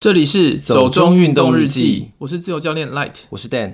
这里是走中运动日记，我是自由教练 Light，我是 Dan。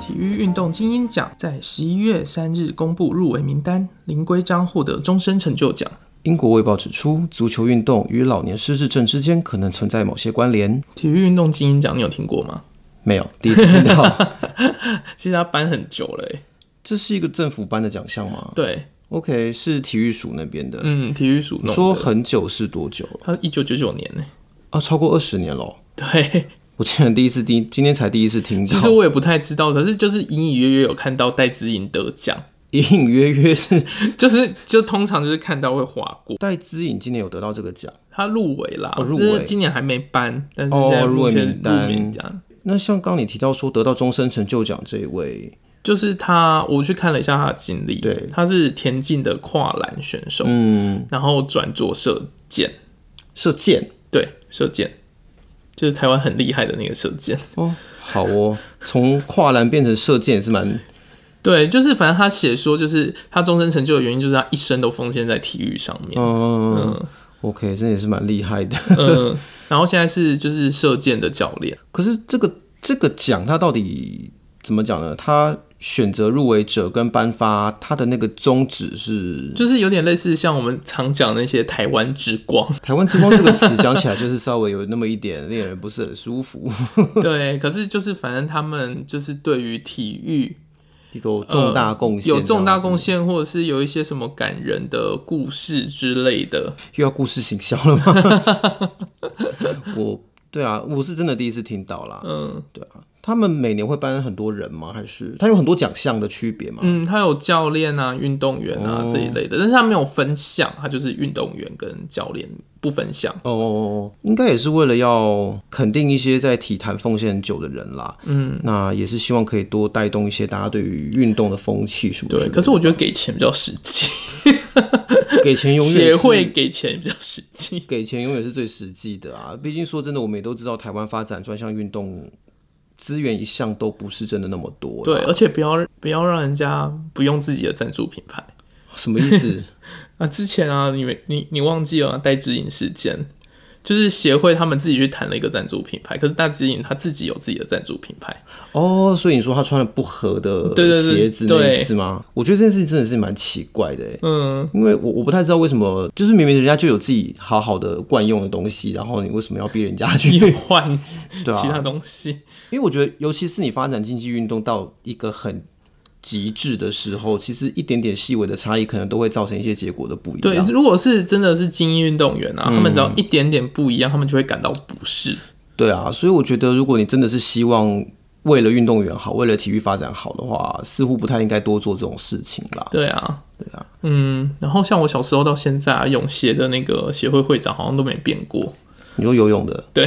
体育运动精英奖在十一月三日公布入围名单，林圭章获得终身成就奖。英国卫报指出，足球运动与老年失智症之间可能存在某些关联。体育运动精英奖你有听过吗？没有，第一次听到。其实他颁很久了，哎，这是一个政府颁的奖项吗？对。OK，是体育署那边的。嗯，体育署。说很久是多久？他一九九九年呢？啊，超过二十年了。对，我今天第一次听，今天才第一次听。其实我也不太知道，可是就是隐隐约约有看到戴资颖得奖。隐隐约约是，就是就通常就是看到会划过。戴资颖今年有得到这个奖，他入围啦，哦、入围。今年还没颁，但是现在目前入名单。那像刚你提到说得到终身成就奖这一位。就是他，我去看了一下他的经历。对，他是田径的跨栏选手，嗯，然后转做射箭，射箭，对，射箭，就是台湾很厉害的那个射箭。哦，好哦，从跨栏变成射箭也是蛮，对，就是反正他写说，就是他终身成就的原因，就是他一生都奉献在体育上面。嗯嗯，OK，这也是蛮厉害的。嗯，然后现在是就是射箭的教练。可是这个这个奖，他到底怎么讲呢？他选择入围者跟颁发他的那个宗旨是，就是有点类似像我们常讲那些台湾之光。台湾之光这个词讲起来就是稍微有那么一点令人不是很舒服。对，可是就是反正他们就是对于体育有重大贡献，有重大贡献，或者是有一些什么感人的故事之类的。又要故事行销了吗？我对啊，我是真的第一次听到啦。嗯，对啊。他们每年会颁很多人吗？还是他有很多奖项的区别吗？嗯，他有教练啊、运动员啊、哦、这一类的，但是他没有分项，他就是运动员跟教练不分项。哦，应该也是为了要肯定一些在体坛奉献很久的人啦。嗯，那也是希望可以多带动一些大家对于运动的风气什么的。对，可是我觉得给钱比较实际，给钱永远协会给钱比较实际，给钱永远是最实际的啊。毕竟说真的，我们也都知道台湾发展专项运动。资源一向都不是真的那么多，对，而且不要不要让人家不用自己的赞助品牌，什么意思？啊，之前啊，你你你忘记了戴资颖事件？就是协会他们自己去谈了一个赞助品牌，可是大资影他自己有自己的赞助品牌哦，所以你说他穿了不合的鞋子那一次吗？我觉得这件事情真的是蛮奇怪的，嗯，因为我我不太知道为什么，就是明明人家就有自己好好的惯用的东西，然后你为什么要逼人家去 换其他东西？因为我觉得，尤其是你发展竞技运动到一个很。极致的时候，其实一点点细微的差异，可能都会造成一些结果的不一样。对，如果是真的是精英运动员啊，嗯、他们只要一点点不一样，他们就会感到不适。对啊，所以我觉得，如果你真的是希望为了运动员好，为了体育发展好的话，似乎不太应该多做这种事情啦。对啊，对啊，嗯。然后像我小时候到现在啊，泳协的那个协会会长好像都没变过。你说游泳的？对。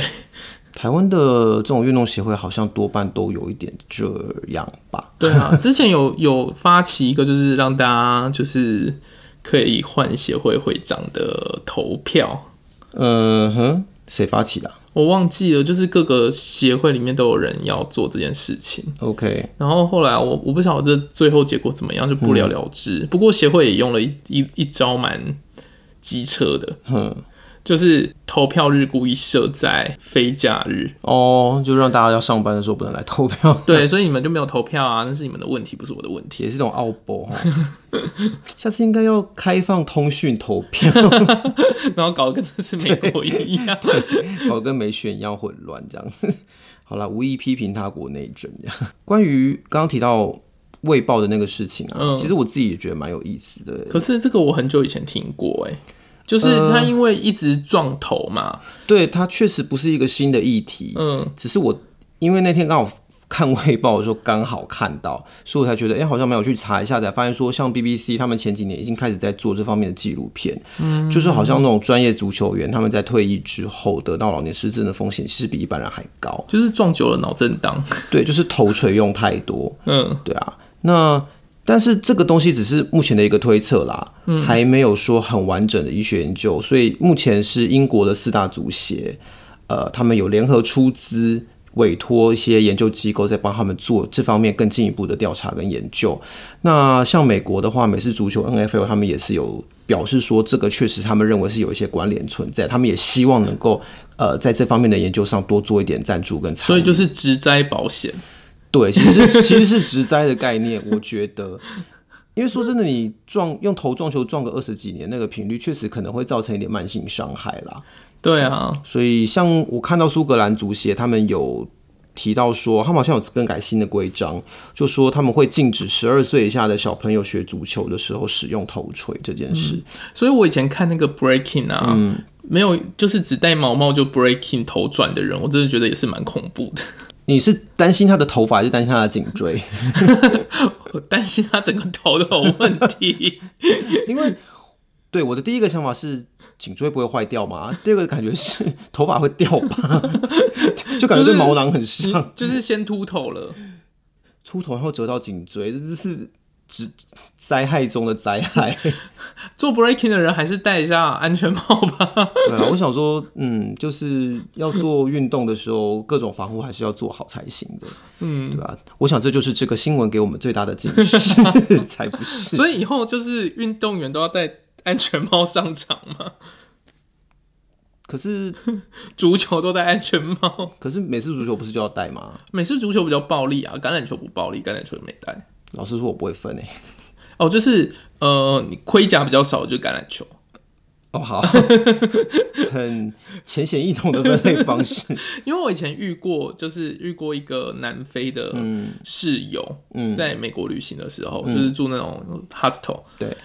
台湾的这种运动协会好像多半都有一点这样吧？对啊，之前有有发起一个，就是让大家就是可以换协会会长的投票。嗯哼，谁发起的啊？我忘记了，就是各个协会里面都有人要做这件事情。OK，然后后来我我不晓得这最后结果怎么样，就不了了之。嗯，不过协会也用了一一一招蛮机车的。嗯。就是投票日故意设在非假日哦，就让大家要上班的时候不能来投票。对，所以你们就没有投票啊，那是你们的问题，不是我的问题。也是一种奥步哈。下次应该要开放通讯投票，然后搞得跟这次美国一样，搞得跟没选一样混乱这样子。好了，无意批评他国内政。关于刚刚提到卫报的那个事情啊，嗯、其实我自己也觉得蛮有意思的。可是这个我很久以前听过、欸，哎。就是他因为一直撞头嘛，呃、对，他确实不是一个新的议题，嗯，只是我因为那天刚好看卫报的时候刚好看到，所以我才觉得，哎、欸，好像没有去查一下，才发现说，像 BBC 他们前几年已经开始在做这方面的纪录片，嗯，就是好像那种专业足球员他们在退役之后得到老年失智的风险，其实比一般人还高，就是撞久了脑震荡，对，就是头锤用太多，嗯，对啊，那。但是这个东西只是目前的一个推测啦，嗯，还没有说很完整的医学研究，所以目前是英国的四大足协，呃，他们有联合出资，委托一些研究机构在帮他们做这方面更进一步的调查跟研究。那像美国的话，美式足球 NFL 他们也是有表示说这个确实他们认为是有一些关联存在，他们也希望能够呃在这方面的研究上多做一点赞助跟参与。所以就是植栽保险，对，其实是其实是植栽的概念，我觉得。因为说真的，你撞用头撞球撞个二十几年，那个频率确实可能会造成一点慢性伤害啦。对啊，所以像我看到苏格兰足协他们有提到说，他们好像有更改新的规章，就说他们会禁止十二岁以下的小朋友学足球的时候使用头锤这件事。嗯。所以我以前看那个 breaking 啊，嗯，没有就是只戴毛帽就 breaking 头转的人，我真的觉得也是蛮恐怖的。你是担心他的头发，还是担心他的颈椎？我担心他整个头都有问题。因为，对我的第一个想法是颈椎不会坏掉嘛，第二个感觉是头发会掉吧，就感觉对毛囊很像，就是先秃头了，秃头然后折到颈椎，这是。是灾害中的灾害。做 breaking 的人还是戴一下安全帽吧。对啊，我想说，嗯，就是要做运动的时候，各种防护还是要做好才行的。嗯，对吧？我想这就是这个新闻给我们最大的警示，才不是。所以以后就是运动员都要戴安全帽上场吗？可是足球都戴安全帽。可是美式足球不是就要戴吗？美式足球比较暴力啊，橄榄球不暴力，橄榄球也没戴。老师说，我不会分诶。哦，就是呃，你盔甲比较少，就橄榄球。哦，好，很浅显易懂的分类方式。因为我以前遇过，就是遇过一个南非的室友，嗯，在美国旅行的时候，嗯、就是住那种 hostel。对，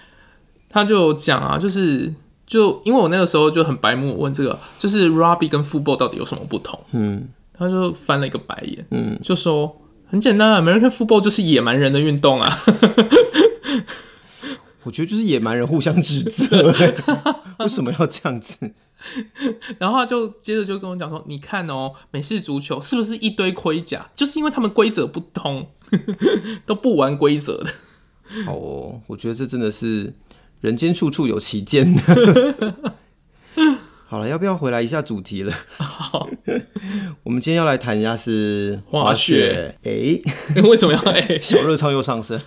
他就讲啊，就是就因为我那个时候就很白目问这个，就是 rugby 跟 football 到底有什么不同？嗯，他就翻了一个白眼，嗯，就说。很简单啊，American football 就是野蛮人的运动啊。我觉得就是野蛮人互相指责，为什么要这样子？然后他就接着就跟我讲说：“你看哦，美式足球是不是一堆盔甲？就是因为他们规则不通，都不玩规则的。”好哦，我觉得这真的是人间处处有奇贱。好了，要不要回来一下主题了？好，我们今天要来谈一下是滑雪。哎、欸，为什么要哎、欸？小热唱又上升。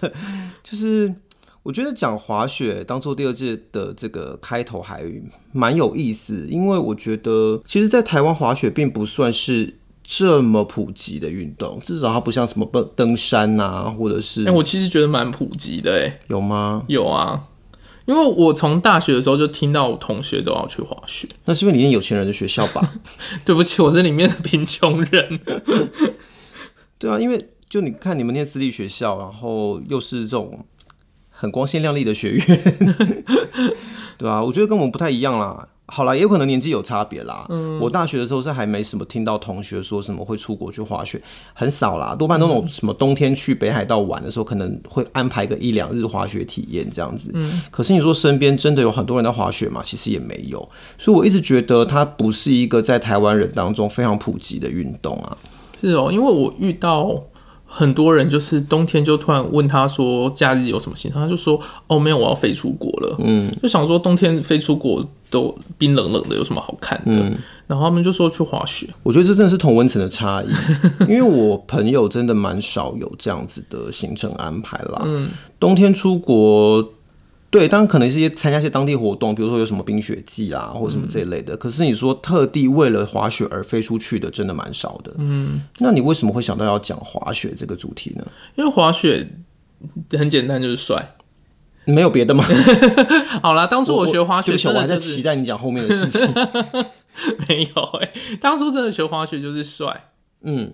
就是我觉得讲滑雪当做第二季的这个开头还蛮有意思，因为我觉得其实，在台湾滑雪并不算是这么普及的运动，至少它不像什么登登山啊，或者是……哎、欸，我其实觉得蛮普及的、欸，哎，有吗？有啊。因为我从大学的时候就听到我同学都要去滑雪，那是因为你念有钱人的学校吧？对不起，我是里面的贫穷人。对啊，因为就你看你们念私立学校，然后又是这种很光鲜亮丽的学院，对啊，我觉得跟我们不太一样啦。好啦，也有可能年纪有差别啦。嗯，我大学的时候是还没什么听到同学说什么会出国去滑雪，很少啦。多半那种什么冬天去北海道玩的时候，可能会安排个一两日滑雪体验这样子。嗯，可是你说身边真的有很多人在滑雪吗？其实也没有。所以我一直觉得它不是一个在台湾人当中非常普及的运动啊。是哦，因为我遇到。很多人就是冬天就突然问他说假日有什么行程，他就说哦没有，我要飞出国了。嗯，就想说冬天飞出国都冰冷冷的，有什么好看的？嗯，然后他们就说去滑雪。我觉得这真的是同温层的差异，因为我朋友真的蛮少有这样子的行程安排啦。嗯，冬天出国。对，当然可能是一些参加一些当地活动，比如说有什么冰雪季啊，或者什么这一类的。嗯、可是你说特地为了滑雪而飞出去的，真的蛮少的。嗯，那你为什么会想到要讲滑雪这个主题呢？因为滑雪很简单，就是帅，没有别的吗？好啦，当初我学滑雪，我，我，我还在期待你讲后面的事情。没有哎、欸，当初真的学滑雪就是帅。嗯，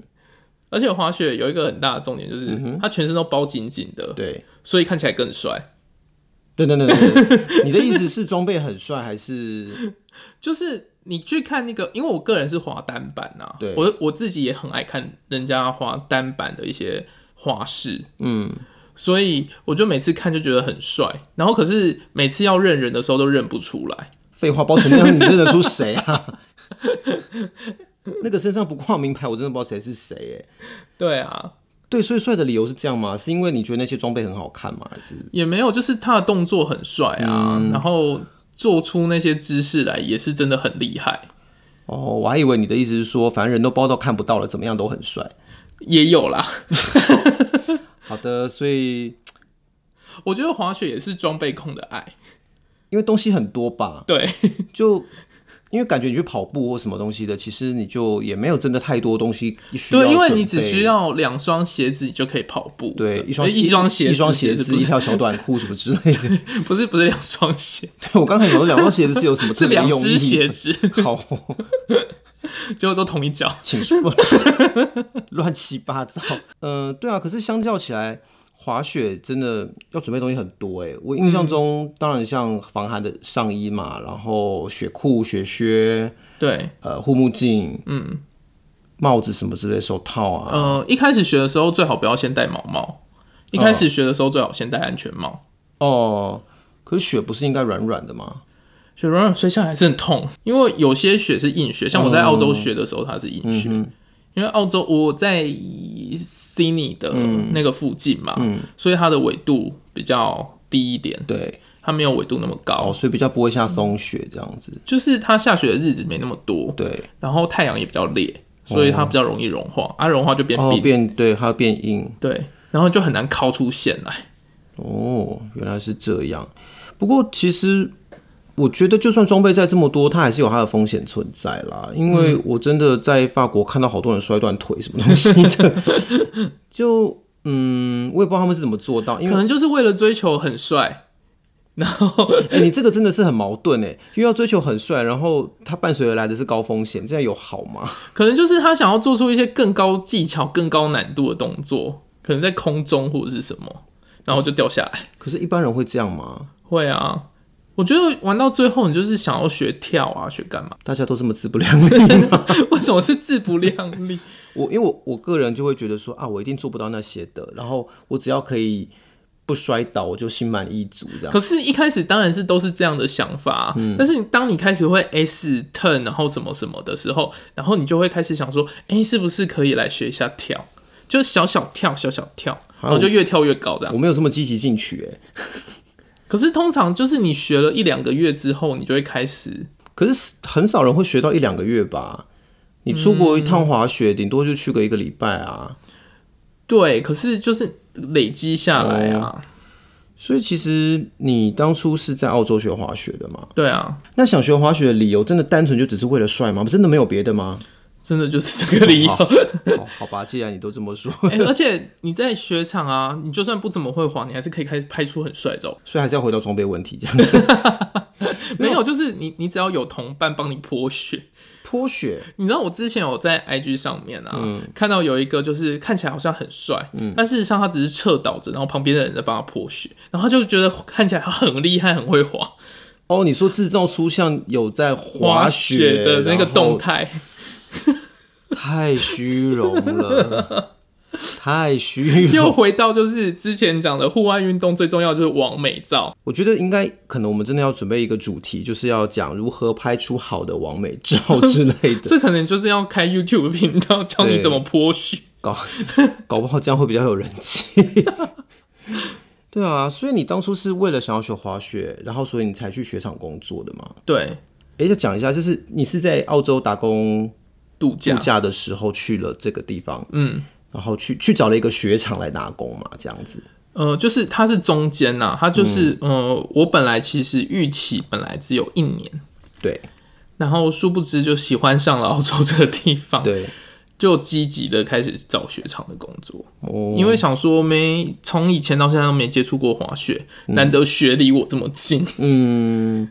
而且滑雪有一个很大的重点，就是它全身都包紧紧的，对，所以看起来更帅。对对对对，你的意思是装备很帅，还是 就是你去看那个？因为我个人是滑单板呐、啊，对，我我自己也很爱看人家滑单板的一些花式，嗯，所以我就每次看就觉得很帅，然后可是每次要认人的时候都认不出来。废话，包成那样你认得出谁啊？那个身上不挂名牌，我真的不知道谁是谁哎。对啊。对，所以帅的理由是这样吗？是因为你觉得那些装备很好看吗？还是也没有，就是他的动作很帅啊，嗯、然后做出那些姿势来也是真的很厉害。哦，我还以为你的意思是说，反正人都包到看不到了，怎么样都很帅。也有啦。好的，所以我觉得滑雪也是装备控的爱。因为东西很多吧？对，就。因为感觉你去跑步或什么东西的，其实你就也没有真的太多东西需要。对，因为你只需要两双鞋子，你就可以跑步。对，一双一双鞋，一双鞋子，一条小短裤什么之类的。不是不是两双鞋。对，我刚才有说两双鞋子是有什么特别用意？是两只鞋子。好，结果都同一脚，请说。乱七八糟。嗯、呃，对啊。可是相较起来。滑雪真的要准备东西很多哎，我印象中、嗯、当然像防寒的上衣嘛，然后雪裤、雪靴，对，呃，护目镜，嗯，帽子什么之类，手套啊。呃，一开始学的时候最好不要先戴毛帽，一开始学的时候最好先戴安全帽。哦，可是雪不是应该软软的吗？雪软软摔下来是很痛，因为有些雪是硬雪，像我在澳洲学的时候它是硬雪。嗯嗯因为澳洲我在悉尼的那个附近嘛，嗯嗯、所以它的纬度比较低一点。对，它没有纬度那么高，哦，所以比较不会下松雪这样子。就是它下雪的日子没那么多。对，然后太阳也比较烈，所以它比较容易融化。哦、啊，融化就变冰，哦、变对，它变硬。对，然后就很难烤出线来。哦，原来是这样。不过其实。我觉得就算装备再这么多，它还是有它的风险存在啦。因为我真的在法国看到好多人摔断腿什么东西的，就嗯，我也不知道他们是怎么做到，因为可能就是为了追求很帅。然后，哎、欸，你这个真的是很矛盾哎，又要追求很帅，然后他伴随而来的是高风险，这样有好吗？可能就是他想要做出一些更高技巧、更高难度的动作，可能在空中或者是什么，然后就掉下来。可是，一般人会这样吗？会啊。我觉得玩到最后，你就是想要学跳啊，学干嘛？大家都这么自不量力吗？为什么是自不量力？我因为我我个人就会觉得说啊，我一定做不到那些的，然后我只要可以不摔倒，我就心满意足这样。可是，一开始当然是都是这样的想法，嗯、但是你当你开始会 S turn，然后什么什么的时候，然后你就会开始想说，哎、欸，是不是可以来学一下跳？就是小小跳，小小跳，然后就越跳越高这样。我没有这么积极进取哎。可是通常就是你学了一两个月之后，你就会开始。可是很少人会学到一两个月吧？你出国一趟滑雪，顶、嗯、多就去个一个礼拜啊。对，可是就是累积下来啊、哦。所以其实你当初是在澳洲学滑雪的嘛？对啊。那想学滑雪的理由，真的单纯就只是为了帅吗？真的没有别的吗？真的就是这个理由。好，好吧，既然你都这么说，欸，而且你在雪场啊，你就算不怎么会滑，你还是可以开始拍出很帅照。所以还是要回到装备问题，这样子。没有，就是你，你只要有同伴帮你泼雪，泼雪。你知道我之前有在 IG 上面啊，嗯、看到有一个就是看起来好像很帅，嗯，但事实上他只是侧倒着，然后旁边的人在帮他泼雪，然后他就觉得看起来他很厉害，很会滑。哦，你说制造出像有在滑雪的那个动态。太虚荣了，太虚荣。又回到就是之前讲的户外运动，最重要就是完美照。我觉得应该可能我们真的要准备一个主题，就是要讲如何拍出好的完美照之类的。这可能就是要开 YouTube 频道，教你怎么泼雪。搞搞不好这样会比较有人气。对啊，所以你当初是为了想要学滑雪，然后所以你才去雪场工作的吗？对。哎，就讲一下，就是你是在澳洲打工。度假。度假的时候去了这个地方，嗯，然后去去找了一个雪场来打工嘛，这样子。呃，就是它是中间呐，它就是、嗯、呃，我本来其实预期本来只有一年，对，然后殊不知就喜欢上了澳洲这个地方，对，就积极的开始找雪场的工作，哦，因为想说没从以前到现在都没接触过滑雪，嗯、难得雪离我这么近，嗯。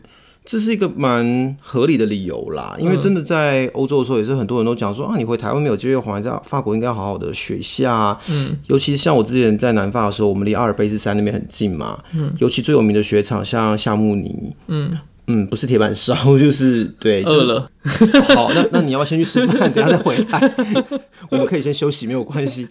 这是一个蛮合理的理由啦，因为真的在欧洲的时候，也是很多人都讲说啊，你回台湾没有机会滑，在法国应该好好的学一下。嗯，尤其是像我之前在南法的时候，我们离阿尔卑斯山那边很近嘛。嗯，尤其最有名的雪场像夏慕尼。嗯嗯，不是铁板烧，就是对，饿了。好，那那你要不要先去吃饭，等下再回来。我们可以先休息，没有关系，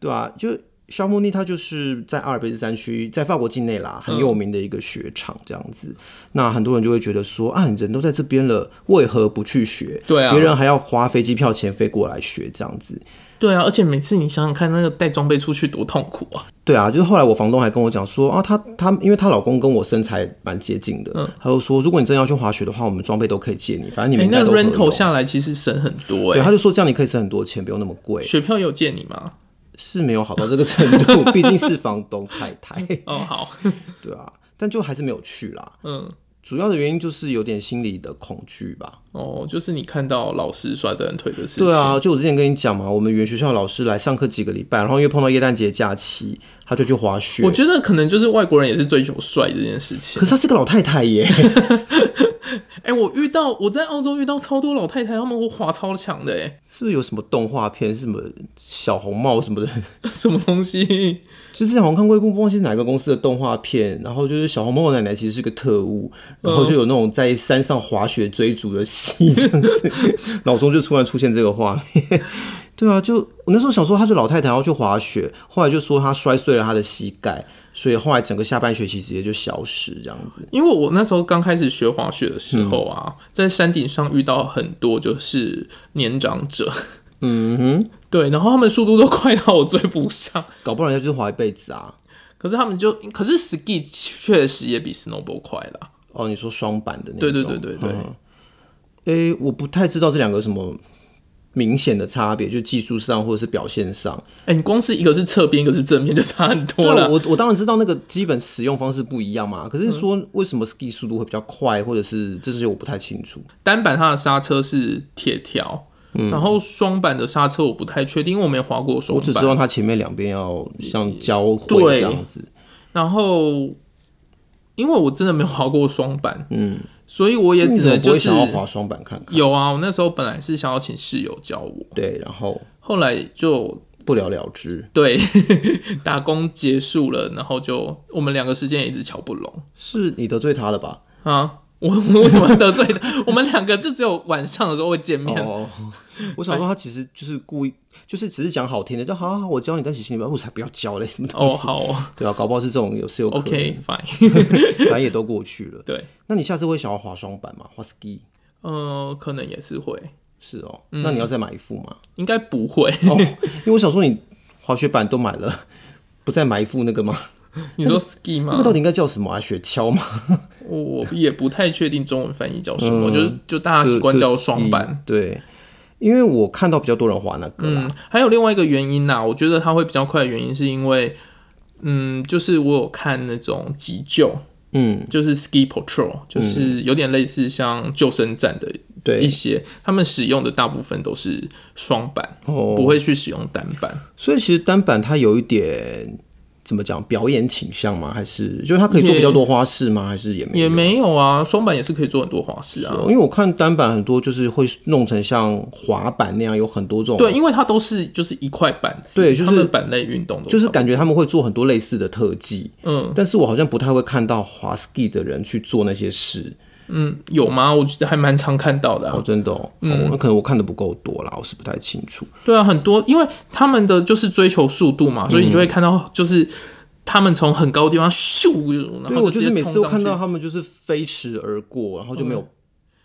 对啊？就。夏慕尼，他就是在阿尔卑斯山区，在法国境内啦，很有名的一个雪场，这样子。嗯、那很多人就会觉得说啊，人都在这边了，为何不去学？对啊，别人还要花飞机票钱飞过来学，这样子。对啊，而且每次你想想看，那个带装备出去多痛苦啊！对啊，就是后来我房东还跟我讲说啊，她她因为她老公跟我身材蛮接近的，嗯，他就说如果你真要去滑雪的话，我们装备都可以借你，反正你们应该都、欸、那 rental 下来其实省很多哎、欸。对，他就说这样你可以省很多钱，不用那么贵。雪票有借你吗？是没有好到这个程度，毕竟是房东太太。哦，好，对啊，但就还是没有去啦。嗯，主要的原因就是有点心理的恐惧吧。哦，就是你看到老师摔断腿的事情。对啊，就我之前跟你讲嘛，我们原学校老师来上课几个礼拜，然后因为碰到耶诞节假期，他就去滑雪。我觉得可能就是外国人也是追求帅这件事情。可是她是个老太太耶。哎、欸，我遇到我在澳洲遇到超多老太太，他们会滑超强的，哎，是不是有什么动画片，是什么小红帽什么的，什么东西？就是好像看过一部，忘记是哪个公司的动画片，然后就是小红帽的奶奶其实是个特务，然后就有那种在山上滑雪追逐的戏这样子，脑中就突然出现这个画面。对啊，就我那时候想说，她是老太太，然后去滑雪，后来就说她摔碎了她的膝盖。所以后来整个下半学期直接就消失这样子。因为我那时候刚开始学滑雪的时候啊，嗯、在山顶上遇到很多就是年长者，嗯哼，对，然后他们速度都快到我追不上，搞不好人家就是滑一辈子啊。可是他们就，可是 ski 确实也比 snowboard 快啦。哦，你说双板的那种？对对对对对。哎、嗯欸，我不太知道这两个什么。明显的差别，就技术上或者是表现上。哎、欸，你光是一个是侧边，一个是正面，就差很多了。我我当然知道那个基本使用方式不一样嘛。可是说为什么 ski 速度会比较快，或者是这些我不太清楚。单板它的刹车是铁条，嗯、然后双板的刹车我不太确定，因为我没滑过双板。我只知道它前面两边要像交汇这样子。然后因为我真的没有滑过双板，嗯。所以我也只能就是想要滑双板看看。有啊，我那时候本来是想要请室友教我。对，然后后来就不了了之。对，打工结束了，然后就我们两个时间也一直瞧不拢。是你得罪他了吧？啊，我为什么得罪他？我们两个就只有晚上的时候会见面。哦，我想说他其实就是故意。就是只是讲好听的，就好好好，我教你，但是心里面我才不要教嘞，什么东西？哦，好哦，对啊，搞不好是这种有是有可能。OK fine，反正也都过去了。对，那你下次会想要滑双板吗？滑 ski？呃，可能也是会。是哦，那你要再买一副吗？嗯、应该不会、哦，因为我想说你滑雪板都买了，不再买一副那个吗？你说 ski 吗？那个到底应该叫什么啊？雪橇吗？我也不太确定中文翻译叫什么，嗯、就就大家习惯叫双板。对。因为我看到比较多人滑那个，嗯，还有另外一个原因呐，我觉得它会比较快的原因是因为，嗯，就是我有看那种急救，嗯，就是 ski patrol，就是有点类似像救生站的，对。一些，他们使用的大部分都是双板，哦，不会去使用单板，所以其实单板它有一点。怎么讲？表演倾向吗？还是就是他可以做比较多花式吗？还是也没有？也没有啊。双板也是可以做很多花式啊。因为我看单板很多就是会弄成像滑板那样，有很多这种。对，因为它都是就是一块板子。对，就是板类运动，就是感觉他们会做很多类似的特技。嗯，但是我好像不太会看到滑 ski 的人去做那些事。嗯，有吗？我觉得还蛮常看到的、啊。哦，真的哦。嗯，那可能我看的不够多啦，我是不太清楚。对啊，很多，因为他们的就是追求速度嘛，所以你就会看到就是他们从很高的地方咻，然后我就是每次都看到他们就是飞驰而过，然后就没有、嗯、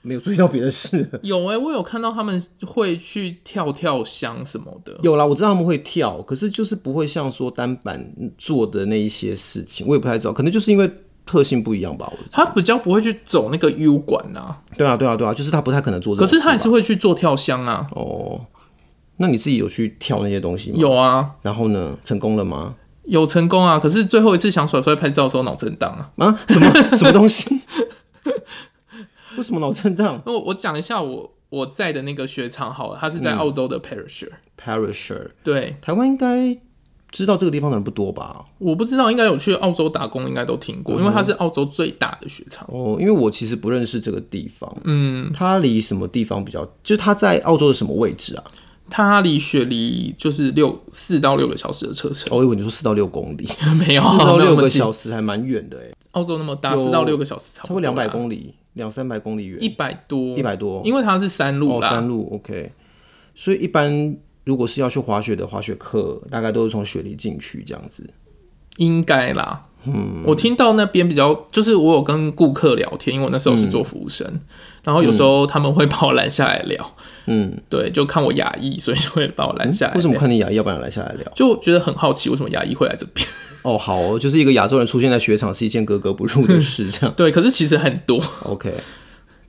没有注意到别的事。有哎、欸，我有看到他们会去跳跳箱什么的。有啦，我知道他们会跳，可是就是不会像说单板做的那一些事情，我也不太知道，可能就是因为。特性不一样吧？他比较不会去走那个 U 管呐、啊。对啊，对啊，对啊，就是他不太可能做这个。可是他还是会去做跳箱啊。哦，那你自己有去跳那些东西吗？有啊。然后呢？成功了吗？有成功啊！可是最后一次想甩出来拍照的时候脑震荡啊！啊？什么 什么东西？为什么脑震荡？我 我讲一下我我在的那个雪场好了，它是在澳洲的 Parisher、嗯。Parisher。对，台湾应该。知道这个地方的人不多吧？我不知道，应该有去澳洲打工，应该都听过，因为它是澳洲最大的雪场。哦，因为我其实不认识这个地方。嗯，它离什么地方比较？就是它在澳洲的什么位置啊？它离雪梨就是六四到六个小时的车程。我以为你说四到六公里，没有四到六个小时还蛮远的哎。澳洲那么大，四到六个小时差不多两百公里，两三百公里远，一百多，一百多，因为它是山路啦，山路 OK，所以一般。如果是要去滑雪的滑雪课，大概都是从雪梨进去这样子，应该啦。嗯，我听到那边比较，就是我有跟顾客聊天，因为我那时候是做服务生，嗯、然后有时候他们会把我拦下来聊。嗯，对，就看我牙医，所以就会把我拦下来、嗯。为什么看你牙医要把你拦下来聊？就觉得很好奇，为什么牙医会来这边？哦，好哦，就是一个亚洲人出现在雪场是一件格格不入的事，这样。对，可是其实很多。OK。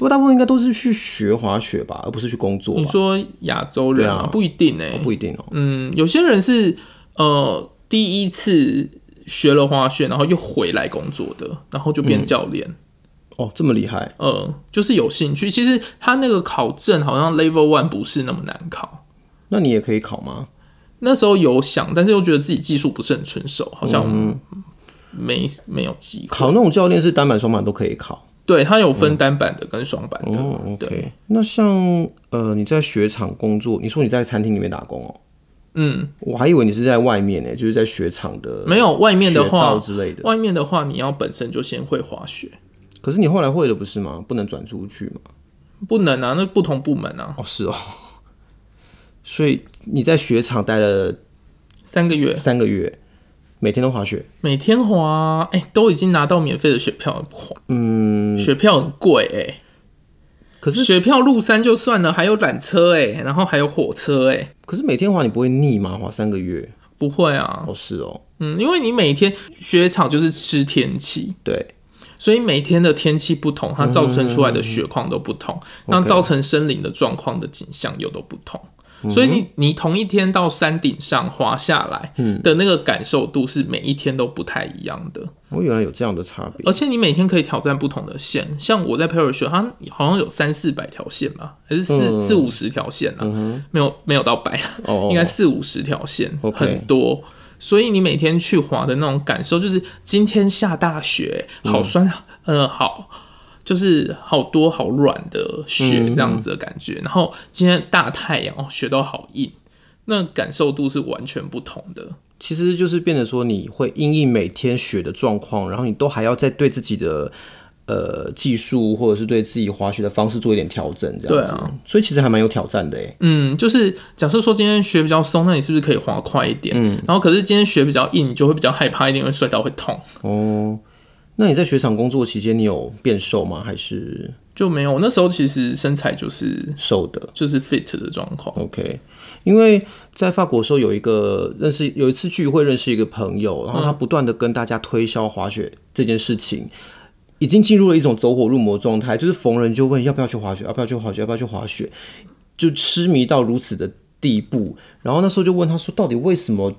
不过大部分应该都是去学滑雪吧，而不是去工作。你说亚洲人啊，不一定哎、欸，不一定哦。嗯，有些人是呃第一次学了滑雪，然后又回来工作的，然后就变教练。哦，这么厉害？呃，就是有兴趣。其实他那个考证好像 Level One 不是那么难考。那你也可以考吗？那时候有想，但是又觉得自己技术不是很纯熟，好像没、嗯、没有机会。考那种教练是单板双板都可以考。对，它有分单板的跟双板的。哦，OK。那像呃，你在雪场工作，你说你在餐厅里面打工哦？嗯，我还以为你是在外面呢，就是在雪场的。没有外面的话之类的。外面的话，你要本身就先会滑雪。可是你后来会了不是吗？不能转出去吗？不能啊，那不同部门啊。哦，是哦。所以你在雪场待了三个月，三个月，每天都滑雪，每天滑，哎、欸，都已经拿到免费的雪票，嗯，雪票很贵哎、欸。可是雪票入山就算了，还有缆车哎、欸，然后还有火车哎、欸。可是每天滑你不会腻吗？滑三个月不会啊。哦，是哦，嗯，因为你每天雪场就是吃天气，对，所以每天的天气不同，它造成出来的雪况都不同，那、嗯、造成森林的状况的景象又都不同。所以你你同一天到山顶上滑下来的那个感受度是每一天都不太一样的。我、哦、原来有这样的差别。而且你每天可以挑战不同的线，像我在 Parachute 它好像有三四百条线吧，还是四、嗯、四五十条线啊？嗯、没有没有到百，哦、应该四五十条线，很多。所以你每天去滑的那种感受，就是今天下大雪，好酸，嗯，呃、好。就是好多好软的雪这样子的感觉，嗯、然后今天大太阳哦，雪都好硬，那感受度是完全不同的。其实就是变得说，你会因应每天雪的状况，然后你都还要再对自己的呃技术或者是对自己滑雪的方式做一点调整，这样子。对啊，所以其实还蛮有挑战的诶。嗯，就是假设说今天雪比较松，那你是不是可以滑快一点？嗯，然后可是今天雪比较硬，你就会比较害怕一点，因为摔倒会痛。哦。那你在雪场工作期间，你有变瘦吗？还是就没有？那时候其实身材就是瘦的，就是 fit 的状况。OK，因为在法国的时候有一个认识，有一次聚会认识一个朋友，然后他不断的跟大家推销滑雪这件事情，已经进入了一种走火入魔状态，就是逢人就问要不要去滑雪，要不要去滑雪，要不要去滑雪，就痴迷到如此的地步。然后那时候就问他说，到底为什么？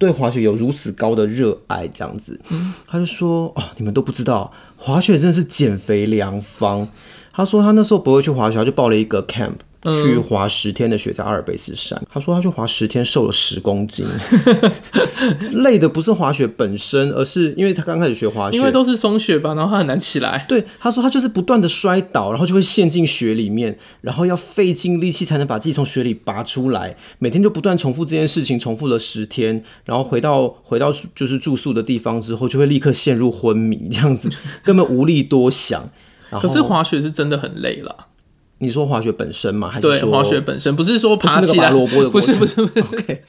对滑雪有如此高的热爱，这样子，他就说：“哦，你们都不知道，滑雪真的是减肥良方。”他说他那时候不会去滑雪，他就报了一个 camp。去滑十天的雪，在阿尔卑斯山。他说他去滑十天，瘦了十公斤。累的不是滑雪本身，而是因为他刚开始学滑雪，因为都是松雪吧，然后他很难起来。对，他说他就是不断的摔倒，然后就会陷进雪里面，然后要费尽力气才能把自己从雪里拔出来。每天就不断重复这件事情，重复了十天，然后回到回到就是住宿的地方之后，就会立刻陷入昏迷，这样子根本无力多想。可是滑雪是真的很累了。你说滑雪本身吗？还是说滑雪本身？不是说爬起来，不是不是不是。OK，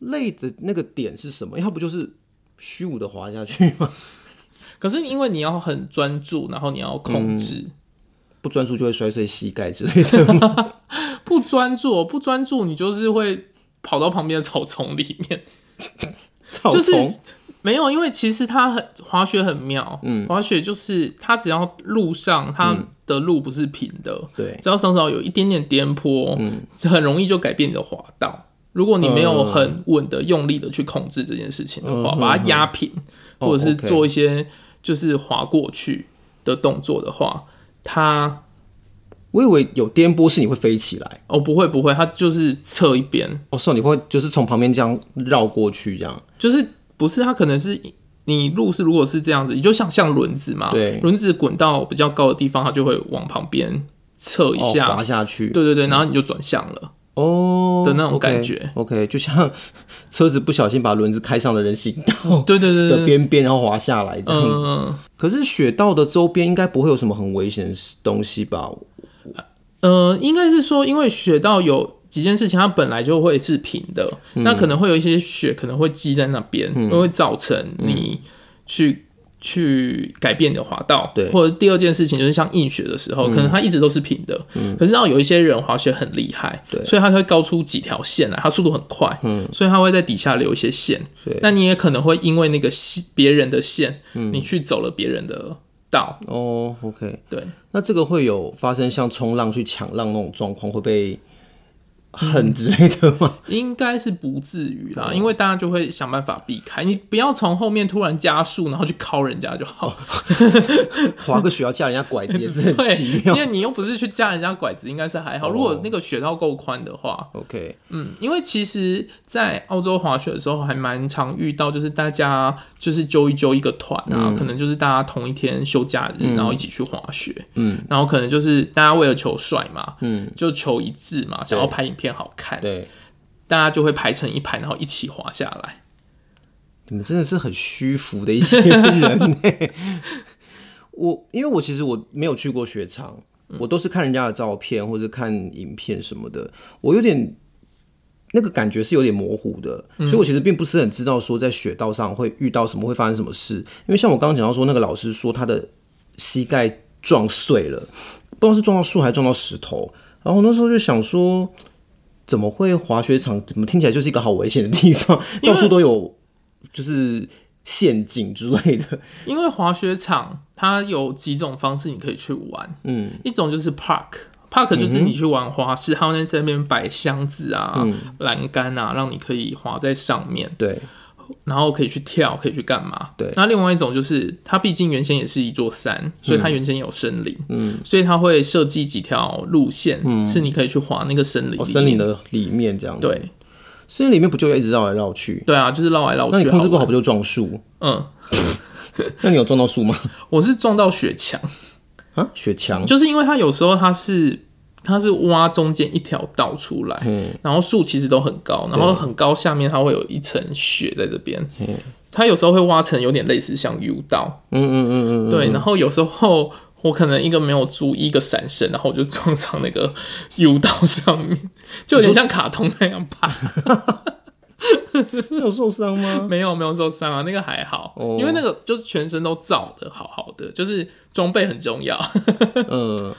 累的那个点是什么？要不就是虚无的滑下去吗？可是因为你要很专注，然后你要控制，嗯、不专注就会摔碎膝盖之类的。不专注，不专注，你就是会跑到旁边的草丛里面。草丛就是没有，因为其实它很滑雪很妙。嗯，滑雪就是它只要路上它。嗯的路不是平的，对，只要稍稍有一点点颠簸，嗯，很容易就改变你的滑道。如果你没有很稳的用力的去控制这件事情的话，嗯、把它压平、嗯，或者是做一些就是滑过去的动作的话，它，我以为有颠簸是你会飞起来，哦，不会不会，它就是侧一边，哦，是你会就是从旁边这样绕过去这样，就是不是它可能是。你路是如果是这样子，你就像像轮子嘛，对，轮子滚到比较高的地方，它就会往旁边侧一下，哦、滑下去。对对对，然后你就转向了哦的那种感觉。OK，, 就像车子不小心把轮子开上了人行道，对对对的边边，然后滑下来这样子。嗯、可是雪道的周边应该不会有什么很危险的东西吧？呃，应该是说，因为雪道有。几件事情，它本来就会是平的，嗯、那可能会有一些雪可能会积在那边，嗯，会造成你去、嗯、去改变你的滑道。对，或者第二件事情就是像硬雪的时候，嗯、可能它一直都是平的，嗯、可是到有一些人滑雪很厉害，对，所以他会高出几条线来，他速度很快，嗯，所以他会在底下留一些线，对，那你也可能会因为那个线别人的线，嗯，你去走了别人的道。哦，OK，对，那这个会有发生像冲浪去抢浪那种状况会被。恨之类的吗？嗯、应该是不至于啦，因为大家就会想办法避开。你不要从后面突然加速，然后去敲人家就好。滑个雪要架人家拐子也是很奇妙，因为你又不是去架人家拐子，应该是还好。如果那个雪道够宽的话，OK，嗯，因为其实，在澳洲滑雪的时候还蛮常遇到，就是大家就是揪一揪一个团啊，嗯、可能就是大家同一天休假日，嗯、然后一起去滑雪，嗯，然后可能就是大家为了求帅嘛，嗯，就求一致嘛，想要拍影片。片好看，对，大家就会排成一排，然后一起滑下来。你们真的是很虚浮的一些人呢。我因为我其实我没有去过雪场，我都是看人家的照片或者看影片什么的，我有点那个感觉是有点模糊的，所以我其实并不是很知道说在雪道上会遇到什么，会发生什么事。因为像我刚刚讲到说，那个老师说他的膝盖撞碎了，不知道是撞到树还是撞到石头，然后那时候就想说。怎么会滑雪场？怎么听起来就是一个好危险的地方？到处都有，就是陷阱之类的。因为滑雪场它有几种方式你可以去玩，嗯，一种就是 park，park 就是你去玩滑式，他们在那边摆箱子啊、栏杆啊，让你可以滑在上面。对。然后可以去跳，可以去干嘛？对。那另外一种就是，它毕竟原先也是一座山，所以它原先有森林，嗯，所以它会设计几条路线，嗯，是你可以去滑那个森林，森林的里面这样子。对，森林里面不就要一直绕来绕去？对啊，就是绕来绕去。那你控制不好，不就撞树？嗯。那你有撞到树吗？我是撞到雪墙啊，雪墙，就是因为它有时候它是。它是挖中间一条道出来，嗯、然后树其实都很高，然后很高下面它会有一层雪在这边。嗯、它有时候会挖成有点类似像 U 道，嗯嗯嗯嗯，对。然后有时候我可能一个没有注意一个闪身，然后我就撞上那个 U 道上面，就有点像卡通那样爬。你有受伤吗？没有，没有受伤啊，那个还好，哦、因为那个就是全身都罩的好好的，就是装备很重要。嗯。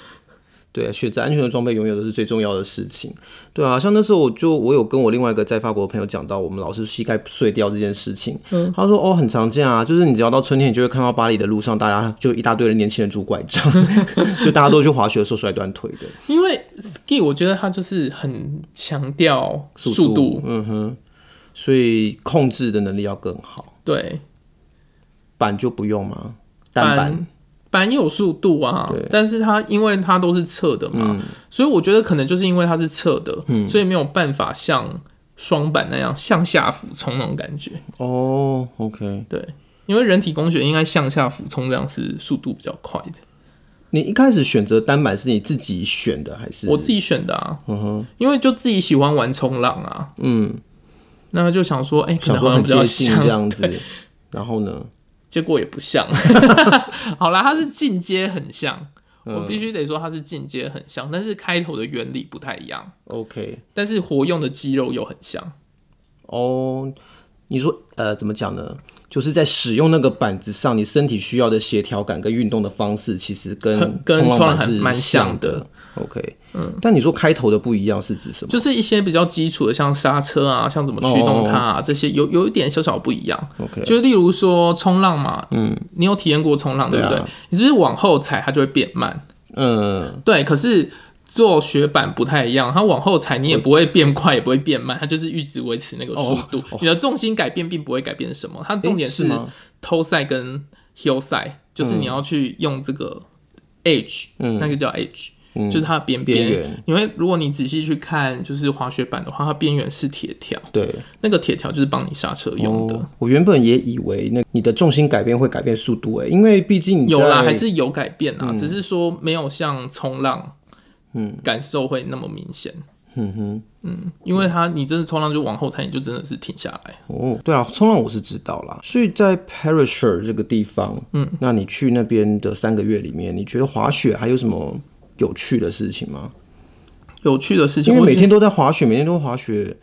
对啊，选择安全的装备永远都是最重要的事情。对啊，像那时候我就我有跟我另外一个在法国的朋友讲到，我们老师膝盖碎掉这件事情。嗯，他说哦，很常见啊，就是你只要到春天，你就会看到巴黎的路上，大家就一大堆的年轻人拄拐杖，就大家都去滑雪的时候摔断腿的。因为 ski 我觉得它就是很强调速度，速度，嗯哼，所以控制的能力要更好。对，板就不用吗？单板。板也有速度啊，但是它因为它都是侧的嘛，嗯、所以我觉得可能就是因为它是侧的，嗯、所以没有办法像双板那样向下俯冲那种感觉。哦，OK，对，因为人体工学应该向下俯冲这样是速度比较快的。你一开始选择单板是你自己选的还是？我自己选的啊，嗯哼，因为就自己喜欢玩冲浪啊，嗯，那就想说，哎、欸，想说很接近这样子，然后呢？结果也不像，好啦，它是进阶很像，嗯、我必须得说它是进阶很像，但是开头的原理不太一样。OK，但是活用的肌肉又很像。哦，你说呃，怎么讲呢？就是在使用那个板子上，你身体需要的协调感跟运动的方式，其实跟冲浪板是蛮像的。OK，嗯，但你说开头的不一样是指什么？就是一些比较基础的，像刹车啊，像怎么驱动它啊，哦、这些有有一点小小不一样。OK，就例如说冲浪嘛，嗯，你有体验过冲浪对不对？啊、你是不是往后踩它就会变慢？嗯，对，可是。做雪板不太一样，它往后踩你也不会变快，也不会变慢，它就是一直维持那个速度。哦哦、你的重心改变并不会改变什么，它重点是 toe side 跟 heel side，就是你要去用这个 edge，、嗯、那个叫 edge，、嗯、就是它的边边缘。因为如果你仔细去看，就是滑雪板的话，它边缘是铁条，对，那个铁条就是帮你刹车用的、哦。我原本也以为那你的重心改变会改变速度，诶，因为毕竟有啦，还是有改变啊，嗯、只是说没有像冲浪。嗯，感受会那么明显。嗯哼，嗯，因为他你真的冲浪就往后踩，你就真的是停下来。哦，对啊，冲浪我是知道啦。所以在 Parisher 这个地方，嗯，那你去那边的三个月里面，你觉得滑雪还有什么有趣的事情吗？有趣的事情，因为每天都在滑雪，每天都滑雪，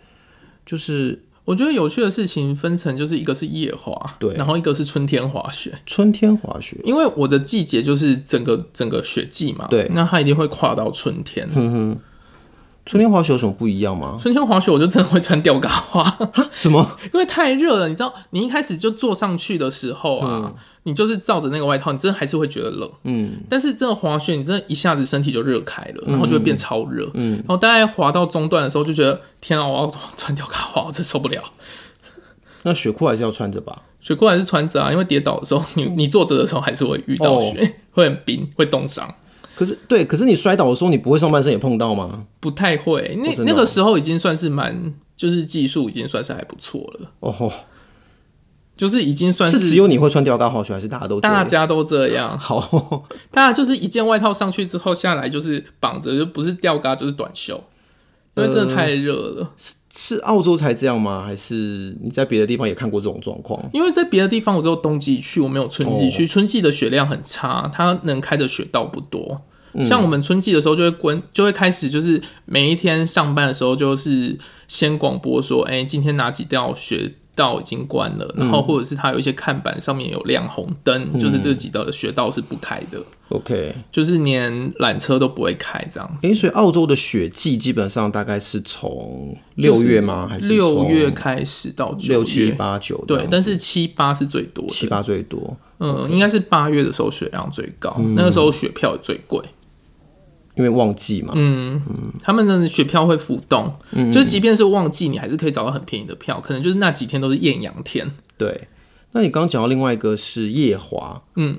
就是。我觉得有趣的事情分成就是一个是夜滑，对，然后一个是春天滑雪。春天滑雪，因为我的季节就是整个整个雪季嘛，对，那它一定会跨到春天。春天滑雪有什么不一样吗？春天滑雪我就真的会穿吊嘎花。什么？因为太热了，你知道，你一开始就坐上去的时候啊，嗯、你就是罩着那个外套，你真的还是会觉得冷。嗯。但是真的滑雪，你真的一下子身体就热开了，然后就会变超热。嗯。然后大概滑到中段的时候，就觉得天啊，我要穿吊嘎花，我真受不了。那雪裤还是要穿着吧？雪裤还是穿着啊，因为跌倒的时候，你你坐着的时候还是会遇到雪，哦、会很冰，会冻伤。可是对，可是你摔倒的时候，你不会上半身也碰到吗？不太会，那、哦哦、那个时候已经算是蛮，就是技术已经算是还不错了。哦，就是已经算是，是只有你会穿吊嘎滑雪，还是大家都大家都这样？好，大家就是一件外套上去之后下来就是绑着，就不是吊嘎就是短袖，因为真的太热了。呃、是是澳洲才这样吗？还是你在别的地方也看过这种状况？因为在别的地方我只有冬季去，我没有春季去。哦、春季的雪量很差，它能开的雪道不多。像我们春季的时候，就会关，就会开始，就是每一天上班的时候，就是先广播说，哎、欸，今天哪几条雪道已经关了，然后或者是它有一些看板上面有亮红灯，嗯、就是这几道的雪道是不开的。OK，就是连缆车都不会开这样子。哎、欸，所以澳洲的雪季基本上大概是从六月吗？还是六月开始到六七八九？对，但是七八是最多的，七八最多。嗯，应该是八月的时候雪量最高，嗯、那个时候雪票也最贵。因为旺季嘛，嗯嗯，他们的雪票会浮动，嗯，就是即便是旺季，你还是可以找到很便宜的票，可能就是那几天都是艳阳天。对，那你刚刚讲到另外一个是夜滑，嗯，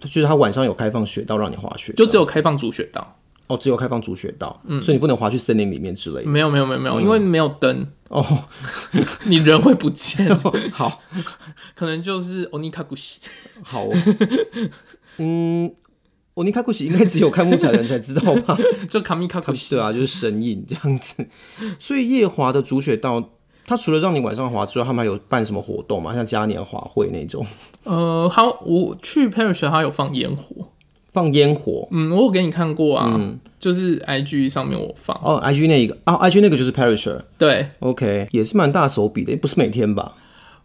就是他晚上有开放雪道让你滑雪，就只有开放主雪道，哦，只有开放主雪道，嗯，所以你不能滑去森林里面之类的。没有没有没有没有，因为没有灯。哦，你人会不见。好，可能就是欧尼卡古西。好，嗯。欧尼卡古西应该只有看木材人才知道吧？就卡米卡古西，对啊，就是神隐这样子。所以夜滑的主雪道，它除了让你晚上滑之外，他们还有办什么活动吗？像嘉年华会那种？呃，好，我去 Perisher 还有放烟火，放烟火。嗯，我有给你看过啊，嗯、就是 IG 上面我放哦，IG 那一个啊、哦、，IG 那个就是 Parisher，。对，OK，也是蛮大手笔的，不是每天吧？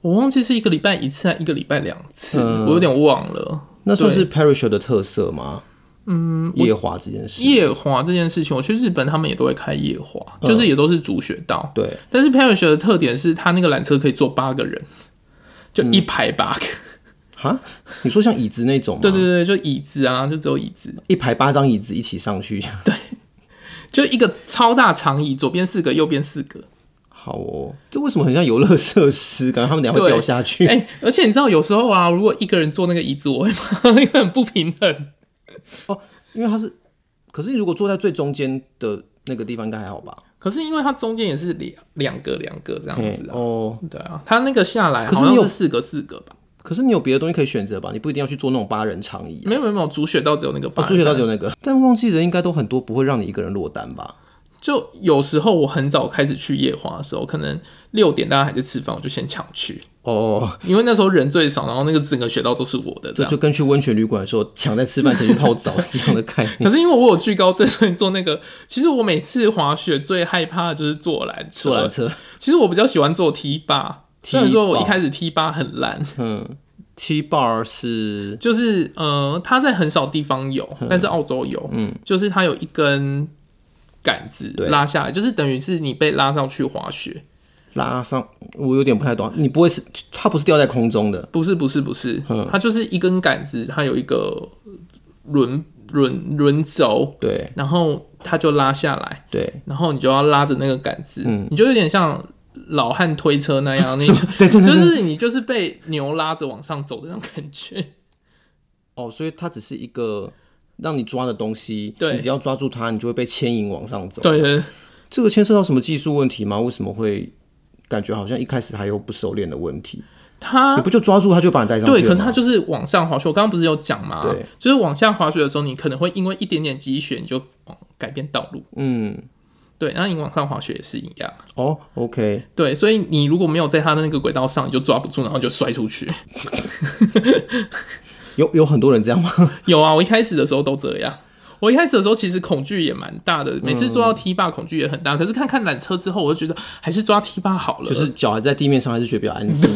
我忘记是一个礼拜一次，还一个礼拜两次，嗯、我有点忘了。那算是 Perisher 的特色吗？嗯，夜华这件事，夜华这件事情，我去日本他们也都会开夜华，嗯、就是也都是主雪道。对，但是 Perisher 的特点是，他那个缆车可以坐八个人，就一排八个。哈、嗯，你说像椅子那种吗？对对对，就椅子啊，就只有椅子，一排八张椅子一起上去。对，就一个超大长椅，左边四个，右边四个。好哦，这为什么很像游乐设施？感觉他们俩会掉下去。哎、欸，而且你知道，有时候啊，如果一个人坐那个椅子，我会很不平衡。哦，因为它是，可是你如果坐在最中间的那个地方，应该还好吧？可是因为它中间也是两两个两个这样子哦。对啊，它那个下来好像是四个四个吧？可是你有别的东西可以选择吧？你不一定要去坐那种八人长椅。没有没有没有，主雪道只有那个八人，主雪道只有那个。但旺季人应该都很多，不会让你一个人落单吧？就有时候我很早开始去夜滑的时候，可能六点大家还在吃饭，我就先抢去。哦，因为那时候人最少，然后那个整个雪道都是我的，这就跟去温泉旅馆的时候抢在吃饭前去泡澡一样的概念。可是因为我有惧高症，所以做那个，其实我每次滑雪最害怕的就是坐缆车。坐缆车，其实我比较喜欢坐 T 八，虽然说我一开始 T 八很烂，嗯，T bar 是就是呃，它在很少地方有，但是澳洲有，嗯，就是它有一根。杆子拉下来，就是等于是你被拉上去滑雪，拉上我有点不太懂，你不会是它不是吊在空中的？不是不是不是，嗯、它就是一根杆子，它有一个轮轮轮轴，对，然后它就拉下来，对，然后你就要拉着那个杆子，嗯，你就有点像老汉推车那样，你对对对，就是你就是被牛拉着往上走的那种感觉。哦，所以它只是一个。让你抓的东西，对，你只要抓住它，你就会被牵引往上走。对，对，这个牵涉到什么技术问题吗？为什么会感觉好像一开始还有不熟练的问题？他你不就抓住他就把你带上去？对，可是他就是往上滑雪。我刚刚不是有讲吗？对，就是往下滑雪的时候，你可能会因为一点点积雪，你就改变道路。嗯，对，然后你往上滑雪也是一样。哦，OK，对，所以你如果没有在他的那个轨道上，你就抓不住，然后就摔出去。有有很多人这样吗？有啊，我一开始的时候都这样。我一开始的时候其实恐惧也蛮大的，每次坐到 T 霸恐惧也很大。嗯、可是看看缆车之后，我就觉得还是抓 T 霸好了。就是脚还在地面上，还是觉得比较安心。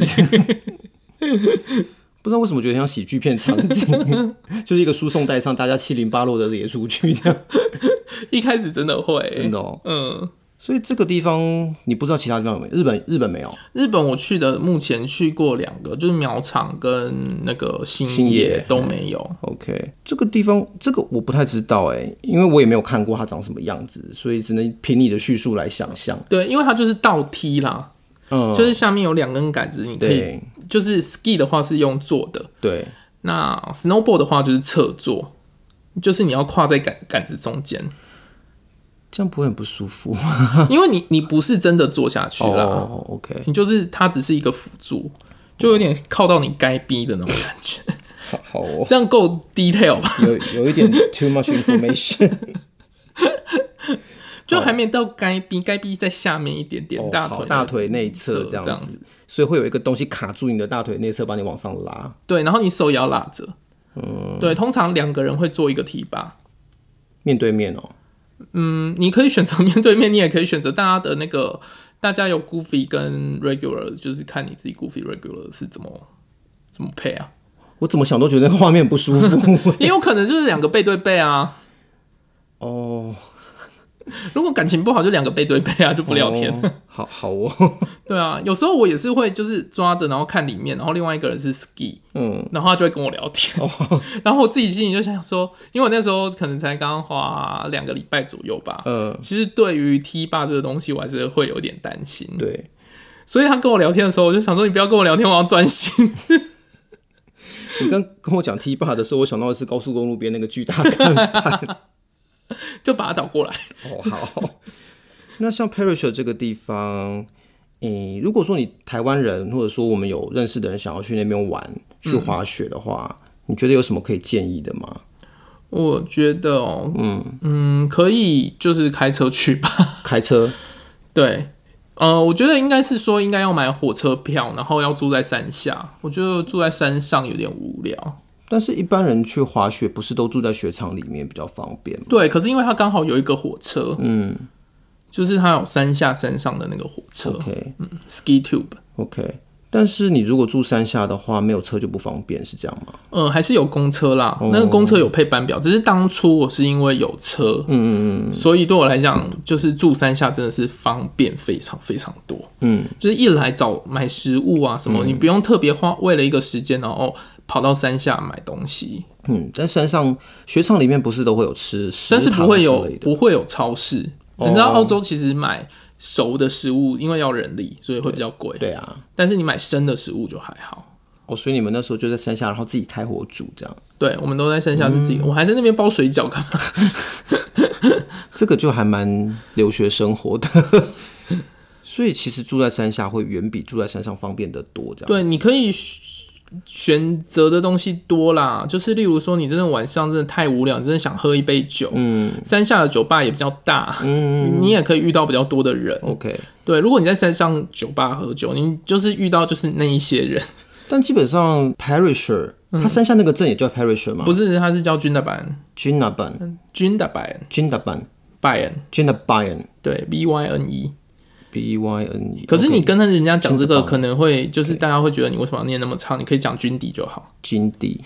不知道为什么觉得像喜剧片场景，就是一个输送带上大家七零八落的列出去这样。一开始真的会，真的、喔，嗯。所以这个地方你不知道其他地方有没有？日本日本没有。日本我去的目前去过两个，就是苗场跟那个新野，野都没有。OK，这个地方这个我不太知道哎，因为我也没有看过它长什么样子，所以只能凭你的叙述来想象。对，因为它就是倒梯啦，嗯，就是下面有两根杆子，你可以就是 ski 的话是用坐的，对。那 snowboard 的话就是侧坐，就是你要跨在杆杆子中间。这样不会很不舒服，因为你你不是真的坐下去了。Oh, OK，你就是它只是一个辅助，就有点靠到你该逼的那种感觉。好，好哦，这样够 detail 吧？有有一点 too much information，就还没到该逼，该逼在下面一点点，oh, 大腿大腿内侧这样子，所以会有一个东西卡住你的大腿内侧，把你往上拉。对，然后你手也要拉着。嗯，对，通常两个人会做一个提拔，面对面哦。嗯，你可以选择面对面，你也可以选择大家的那个，大家有 Goofy 跟 Regular，就是看你自己 Goofy Regular 是怎么怎么配啊。我怎么想都觉得那个画面不舒服，也有可能就是两个背对背啊。哦。如果感情不好，就两个背对背啊，就不聊天。哦、好好哦，对啊，有时候我也是会就是抓着，然后看里面，然后另外一个人是 ski，嗯，然后他就会跟我聊天，哦、然后我自己心里就想说，因为我那时候可能才刚花两个礼拜左右吧，嗯，其实对于 T 霸这个东西，我还是会有点担心，对，所以他跟我聊天的时候，我就想说，你不要跟我聊天，我要专心。你刚跟我讲 T 霸的时候，我想到的是高速公路边那个巨大看板。就把它倒过来。哦，好。那像 Perisher 这个地方，嗯，如果说你台湾人，或者说我们有认识的人想要去那边玩，去滑雪的话，嗯，你觉得有什么可以建议的吗？我觉得哦，嗯嗯，可以就是开车去吧。开车？对，呃，我觉得应该是说应该要买火车票，然后要住在山下。我觉得住在山上有点无聊。但是，一般人去滑雪不是都住在雪场里面比较方便吗？对，可是因为它刚好有一个火车，嗯，就是它有山下山上的那个火车，OK，嗯，Ski Tube，OK。但是你如果住山下的话，没有车就不方便，是这样吗？嗯，还是有公车啦，那个公车有配班表，只是当初我是因为有车，嗯嗯嗯，所以对我来讲，就是住山下真的是方便非常非常多，嗯，就是一来找买食物啊什么，你不用特别花为了一个时间，然后。跑到山下买东西，嗯，在山上雪场里面不是都会有吃，但是不会有不会有超市。哦、你知道澳洲其实买熟的食物，因为要人力，所以会比较贵。对啊，但是你买生的食物就还好。哦，所以你们那时候就在山下，然后自己开火煮这样。对，我们都在山下自己，嗯、我还在那边包水饺干嘛？这个就还蛮留学生活的。所以其实住在山下会远比住在山上方便得多，这样。对，你可以。选择的东西多啦，就是例如说，你真的晚上真的太无聊，你真的想喝一杯酒，嗯，山下的酒吧也比较大，嗯，你也可以遇到比较多的人，OK，对，如果你在山上酒吧喝酒，你就是遇到就是那一些人，但基本上 Parisher，他山下那个镇也叫 Parisher 吗？不是，他是叫 Jindabyne，Jindabyne，Jindabyne，Jindabyne，对，B Y N E。B Y N E，可是你跟他人家讲这个，可能会就是大家会觉得你为什么要念那么长？你可以讲军底就好。军底，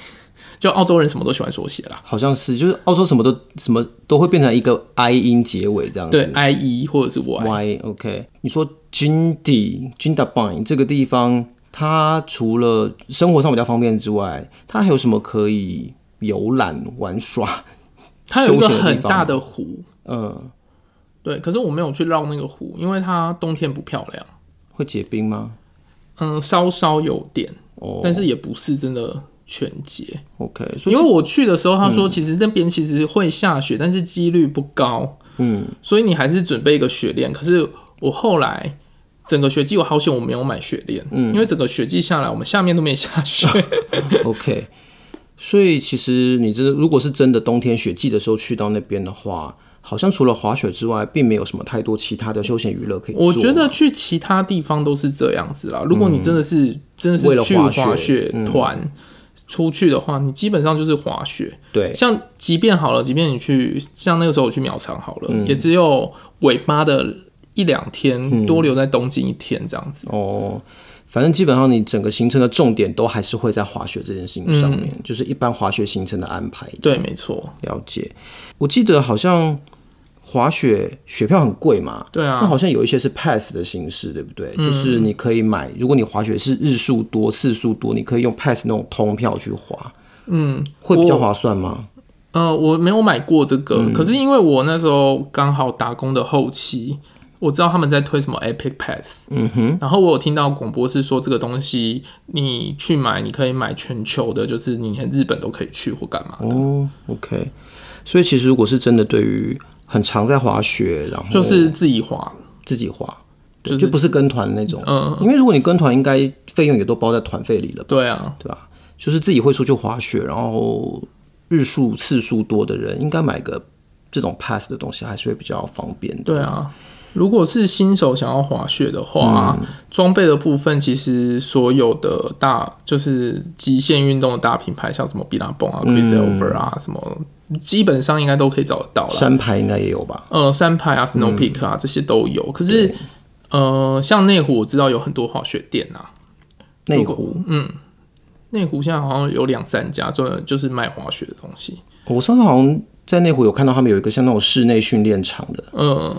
就澳洲人什么都喜欢缩写啦。好像是，就是澳洲什么都什么都会变成一个 I 音结尾这样子。对，I E 或者是 Y。Y OK，你说军底 Jindabyne 这个地方，它除了生活上比较方便之外，它还有什么可以游览玩耍？它有一个很大的湖，嗯。对，可是我没有去绕那个湖，因为它冬天不漂亮。会结冰吗？嗯，稍稍有点，oh. 但是也不是真的全结。OK，因为我去的时候，他说其实那边其实会下雪，嗯、但是几率不高。嗯，所以你还是准备一个雪链。可是我后来整个雪季，我好险我没有买雪链，嗯，因为整个雪季下来，我们下面都没下雪。OK，所以其实你这如果是真的冬天雪季的时候去到那边的话。好像除了滑雪之外，并没有什么太多其他的休闲娱乐可以做。我觉得去其他地方都是这样子啦。如果你真的是、嗯、真的是去滑雪团出去的话，你基本上就是滑雪。对，像即便好了，即便你去像那个时候我去苗场好了，嗯、也只有尾巴的一两天多留在东京一天这样子。哦，反正基本上你整个行程的重点都还是会在滑雪这件事情上面，嗯、就是一般滑雪行程的安排。对，没错。了解。我记得好像滑雪雪票很贵嘛。对啊。那好像有一些是 pass 的形式，对不对？嗯、就是你可以买，如果你滑雪是日数多、次数多，你可以用 pass 那种通票去滑。嗯。会比较划算吗？呃，我没有买过这个，嗯、可是因为我那时候刚好打工的后期。我知道他们在推什么 Epic Pass，嗯哼，然后我有听到广播是说这个东西你去买，你可以买全球的，就是你连日本都可以去或干嘛的。哦，OK，所以其实如果是真的对于很常在滑雪，然后就是自己滑，自己滑，就就不是跟团那种，嗯，因为如果你跟团，应该费用也都包在团费里了，对啊，对吧？就是自己会出去滑雪，然后日数次数多的人，应该买个这种 pass 的东西还是会比较方便的，对啊。如果是新手想要滑雪的话，装备、嗯、的部分其实所有的大就是极限运动的大品牌，像什么 Billabong 啊、Quiksilver 啊，什么基本上应该都可以找得到了。山牌应该也有吧？呃，山牌啊，Snow Peak 啊，嗯、这些都有。可是，呃，像内湖我知道有很多滑雪店啊。内湖，嗯，内湖现在好像有两三家专门就是卖滑雪的东西。我上次好像在内湖有看到他们有一个像那种室内训练场的，嗯。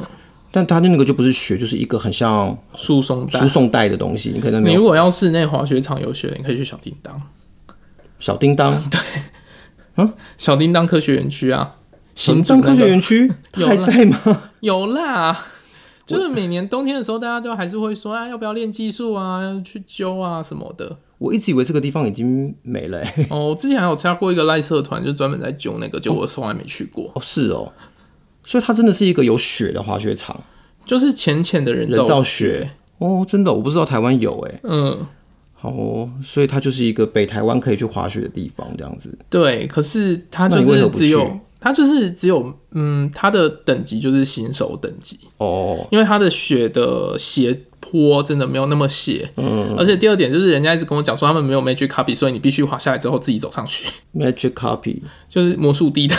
但它的那个就不是雪，就是一个很像输送带、输送带的东西。你可能你如果要室内滑雪场有雪，你可以去小叮当。小叮当，对，嗯，小叮当科学园区啊，行政科学园区 还在吗？有啦，就是每年冬天的时候，大家都还是会说啊，要不要练技术啊，要去揪啊什么的。我一直以为这个地方已经没了。哦，我之前还有参加过一个赖社团，就专门在揪那个，结果我从来没去过。哦，是哦。所以它真的是一个有雪的滑雪场，就是浅浅的人造雪，人造雪哦，真的我不知道台湾有哎，嗯，好哦，所以它就是一个北台湾可以去滑雪的地方，这样子。对，可是它就是只有它就是只有嗯，它的等级就是新手等级哦，因为它的雪的斜坡真的没有那么斜，嗯，而且第二点就是人家一直跟我讲说他们没有 Magic Copy，所以你必须滑下来之后自己走上去。Magic Copy 就是魔术地的。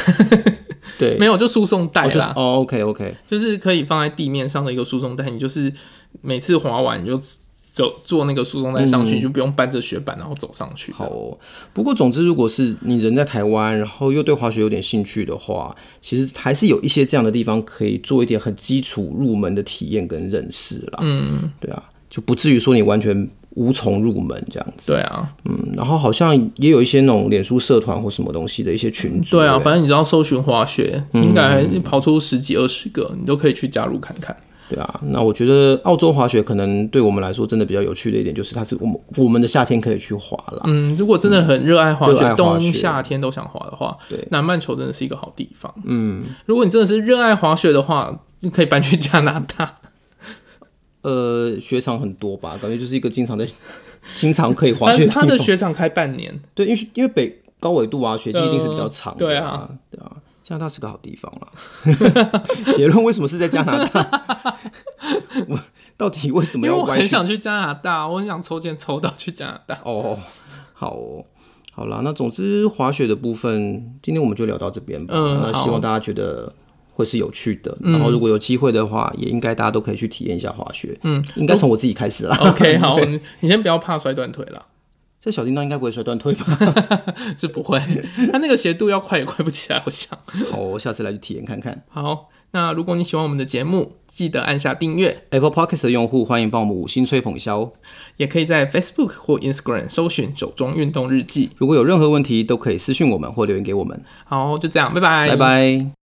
对，没有就输送带啦。哦、就是哦，OK OK，就是可以放在地面上的一个输送带，你就是每次滑完你就走坐那个输送带上去，嗯、就不用搬着雪板然后走上去。好哦，不过总之，如果是你人在台湾，然后又对滑雪有点兴趣的话，其实还是有一些这样的地方可以做一点很基础入门的体验跟认识啦。嗯，对啊，就不至于说你完全。无从入门这样子，对啊，嗯，然后好像也有一些那种脸书社团或什么东西的一些群组，对啊，反正你只要搜寻滑雪，嗯、应该跑出十几二十个，你都可以去加入看看。对啊，那我觉得澳洲滑雪可能对我们来说真的比较有趣的一点，就是它是我们我们的夏天可以去滑了。嗯，如果真的很热爱滑雪，冬夏天都想滑的话，对，南半球真的是一个好地方。嗯，如果你真的是热爱滑雪的话，你可以搬去加拿大。呃，雪场很多吧，感觉就是一个经常在、经常可以滑雪。他的雪场开半年，对，因为因为北高纬度啊，雪季一定是比较长的。对啊，对啊，加拿大是个好地方了。结论为什么是在加拿大？我到底为什么要？因为我很想去加拿大，我很想抽签抽到去加拿大。哦，好哦，好啦，那总之滑雪的部分，今天我们就聊到这边吧。嗯，那希望大家觉得。会是有趣的，然后如果有机会的话，也应该大家都可以去体验一下滑雪。嗯，应该从我自己开始啦。OK，好，你先不要怕摔断腿了。这小叮当应该不会摔断腿吧？是不会，它那个斜度要快也快不起来，我想。好，我下次来去体验看看。好，那如果你喜欢我们的节目，记得按下订阅。Apple Podcast 的用户欢迎帮我们五星吹捧一下哦。也可以在 Facebook 或 Instagram 搜寻“手中运动日记”。如果有任何问题，都可以私讯我们或留言给我们。好，就这样，拜拜，拜拜。